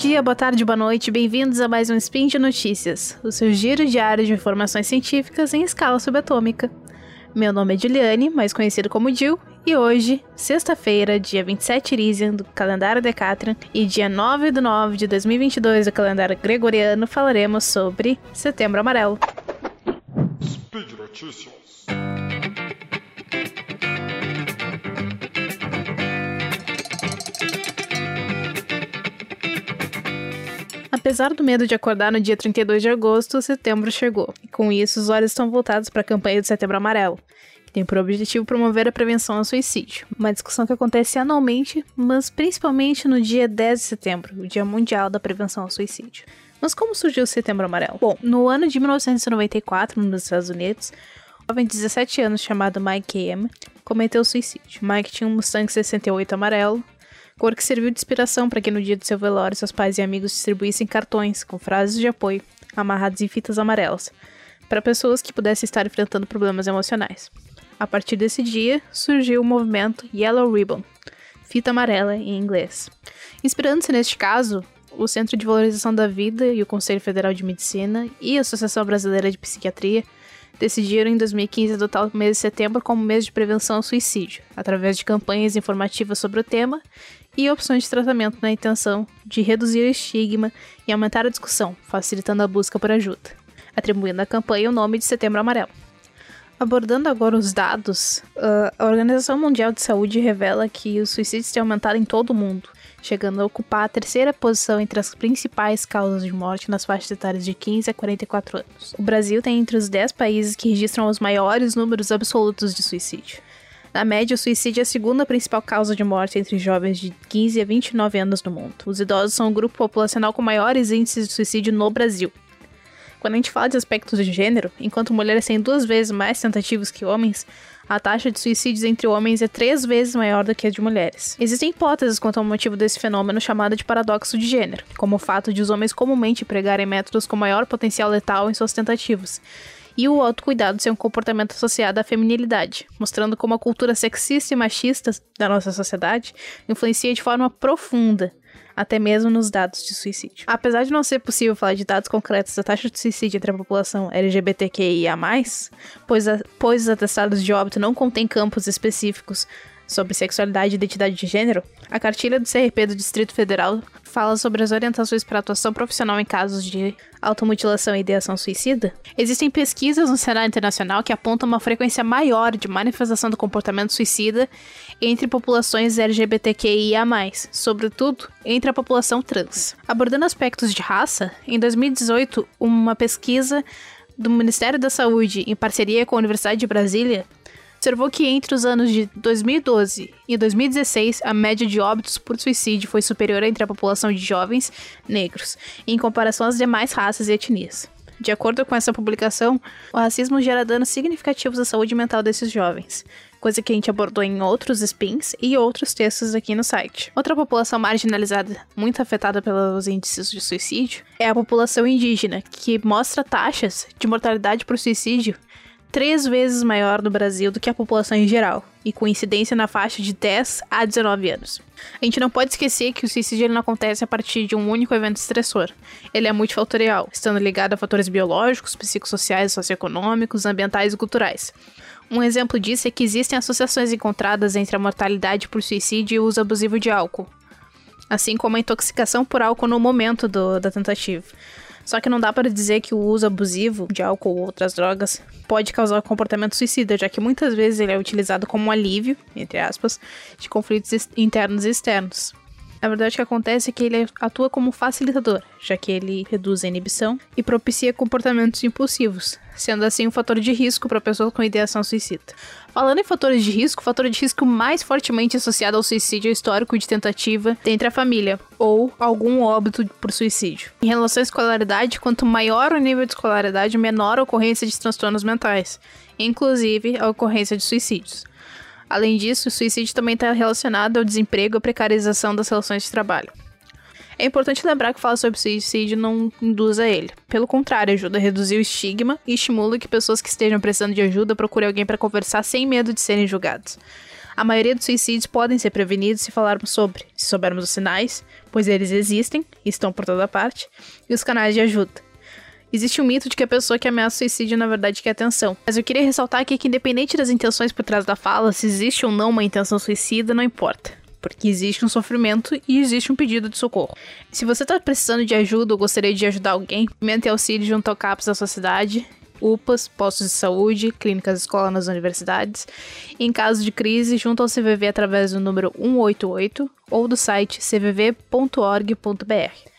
dia, boa tarde, boa noite, bem-vindos a mais um Spin de Notícias, o seu giro diário de informações científicas em escala subatômica. Meu nome é Juliane, mais conhecido como Jill, e hoje, sexta-feira, dia 27 Irisian do calendário Decatrian e dia 9 de 9 de 2022 do calendário Gregoriano, falaremos sobre Setembro Amarelo. Speed Notícias. Apesar do medo de acordar no dia 32 de agosto, setembro chegou. E com isso, os olhos estão voltados para a campanha do Setembro Amarelo, que tem por objetivo promover a prevenção ao suicídio. Uma discussão que acontece anualmente, mas principalmente no dia 10 de setembro, o Dia Mundial da Prevenção ao Suicídio. Mas como surgiu o Setembro Amarelo? Bom, no ano de 1994, nos Estados Unidos, um jovem de 17 anos chamado Mike M. cometeu suicídio. Mike tinha um Mustang 68 amarelo, cor que serviu de inspiração para que no dia do seu velório seus pais e amigos distribuíssem cartões com frases de apoio amarrados em fitas amarelas para pessoas que pudessem estar enfrentando problemas emocionais. A partir desse dia, surgiu o movimento Yellow Ribbon, fita amarela em inglês. Inspirando-se neste caso, o Centro de Valorização da Vida e o Conselho Federal de Medicina e a Associação Brasileira de Psiquiatria decidiram em 2015 adotar o mês de setembro como mês de prevenção ao suicídio, através de campanhas informativas sobre o tema e opções de tratamento na intenção de reduzir o estigma e aumentar a discussão, facilitando a busca por ajuda, atribuindo à campanha o nome de Setembro Amarelo. Abordando agora os dados, a Organização Mundial de Saúde revela que os suicídios têm aumentado em todo o mundo, chegando a ocupar a terceira posição entre as principais causas de morte nas faixas etárias de 15 a 44 anos. O Brasil tem entre os 10 países que registram os maiores números absolutos de suicídio. Na média, o suicídio é a segunda principal causa de morte entre jovens de 15 a 29 anos no mundo. Os idosos são o grupo populacional com maiores índices de suicídio no Brasil. Quando a gente fala de aspectos de gênero, enquanto mulheres têm duas vezes mais tentativas que homens, a taxa de suicídios entre homens é três vezes maior do que a de mulheres. Existem hipóteses quanto ao motivo desse fenômeno chamado de paradoxo de gênero, como o fato de os homens comumente pregarem métodos com maior potencial letal em suas tentativas, e o autocuidado ser um comportamento associado à feminilidade, mostrando como a cultura sexista e machista da nossa sociedade influencia de forma profunda até mesmo nos dados de suicídio. Apesar de não ser possível falar de dados concretos da taxa de suicídio entre a população LGBTQIA+, pois, a, pois os atestados de óbito não contêm campos específicos sobre sexualidade e identidade de gênero, a cartilha do CRP do Distrito Federal fala sobre as orientações para atuação profissional em casos de automutilação e ideação suicida. Existem pesquisas no cenário internacional que apontam uma frequência maior de manifestação do comportamento suicida entre populações LGBTQIA+, sobretudo entre a população trans. Abordando aspectos de raça, em 2018, uma pesquisa do Ministério da Saúde, em parceria com a Universidade de Brasília, observou que entre os anos de 2012 e 2016, a média de óbitos por suicídio foi superior entre a população de jovens negros, em comparação às demais raças e etnias. De acordo com essa publicação, o racismo gera danos significativos à saúde mental desses jovens, coisa que a gente abordou em outros spins e outros textos aqui no site. Outra população marginalizada, muito afetada pelos índices de suicídio, é a população indígena, que mostra taxas de mortalidade por suicídio três vezes maior no Brasil do que a população em geral, e com incidência na faixa de 10 a 19 anos. A gente não pode esquecer que o suicídio não acontece a partir de um único evento estressor. Ele é multifatorial, estando ligado a fatores biológicos, psicossociais, socioeconômicos, ambientais e culturais. Um exemplo disso é que existem associações encontradas entre a mortalidade por suicídio e o uso abusivo de álcool, assim como a intoxicação por álcool no momento do, da tentativa. Só que não dá para dizer que o uso abusivo de álcool ou outras drogas pode causar comportamento suicida, já que muitas vezes ele é utilizado como alívio, entre aspas, de conflitos internos e externos. Na verdade, o que acontece é que ele atua como facilitador, já que ele reduz a inibição e propicia comportamentos impulsivos, sendo assim um fator de risco para pessoas com ideação suicida. Falando em fatores de risco, o fator de risco mais fortemente associado ao suicídio é o histórico de tentativa dentre a família ou algum óbito por suicídio. Em relação à escolaridade, quanto maior o nível de escolaridade, menor a ocorrência de transtornos mentais, inclusive a ocorrência de suicídios. Além disso, o suicídio também está relacionado ao desemprego e à precarização das relações de trabalho. É importante lembrar que falar sobre suicídio não induz a ele. Pelo contrário, ajuda a reduzir o estigma e estimula que pessoas que estejam precisando de ajuda procurem alguém para conversar sem medo de serem julgados. A maioria dos suicídios podem ser prevenidos se falarmos sobre, se soubermos os sinais, pois eles existem e estão por toda parte, e os canais de ajuda. Existe um mito de que a pessoa que ameaça suicídio na verdade quer atenção. Mas eu queria ressaltar aqui que, independente das intenções por trás da fala, se existe ou não uma intenção suicida, não importa. Porque existe um sofrimento e existe um pedido de socorro. Se você está precisando de ajuda ou gostaria de ajudar alguém, mente auxílio junto ao CAPS da sua cidade, UPAs, postos de saúde, clínicas de escola nas universidades. E em caso de crise, junto ao CVV através do número 188 ou do site cvv.org.br.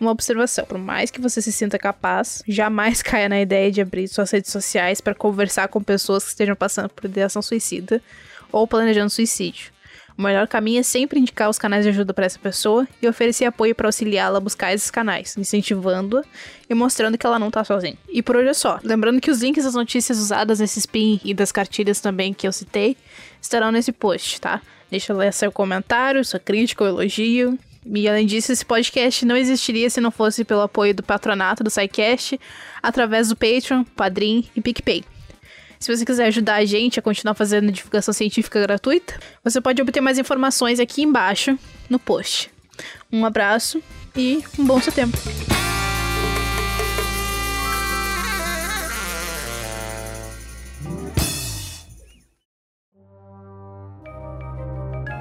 Uma observação: por mais que você se sinta capaz, jamais caia na ideia de abrir suas redes sociais para conversar com pessoas que estejam passando por ideação suicida ou planejando suicídio. O melhor caminho é sempre indicar os canais de ajuda para essa pessoa e oferecer apoio para auxiliá-la a buscar esses canais, incentivando-a e mostrando que ela não tá sozinha. E por hoje é só. Lembrando que os links das notícias usadas nesse spin e das cartilhas também que eu citei estarão nesse post, tá? Deixa lá seu comentário, sua crítica ou elogio. E além disso, esse podcast não existiria se não fosse pelo apoio do patronato do SciCast, através do Patreon, Padrim e PicPay. Se você quiser ajudar a gente a continuar fazendo divulgação científica gratuita, você pode obter mais informações aqui embaixo no post. Um abraço e um bom setembro.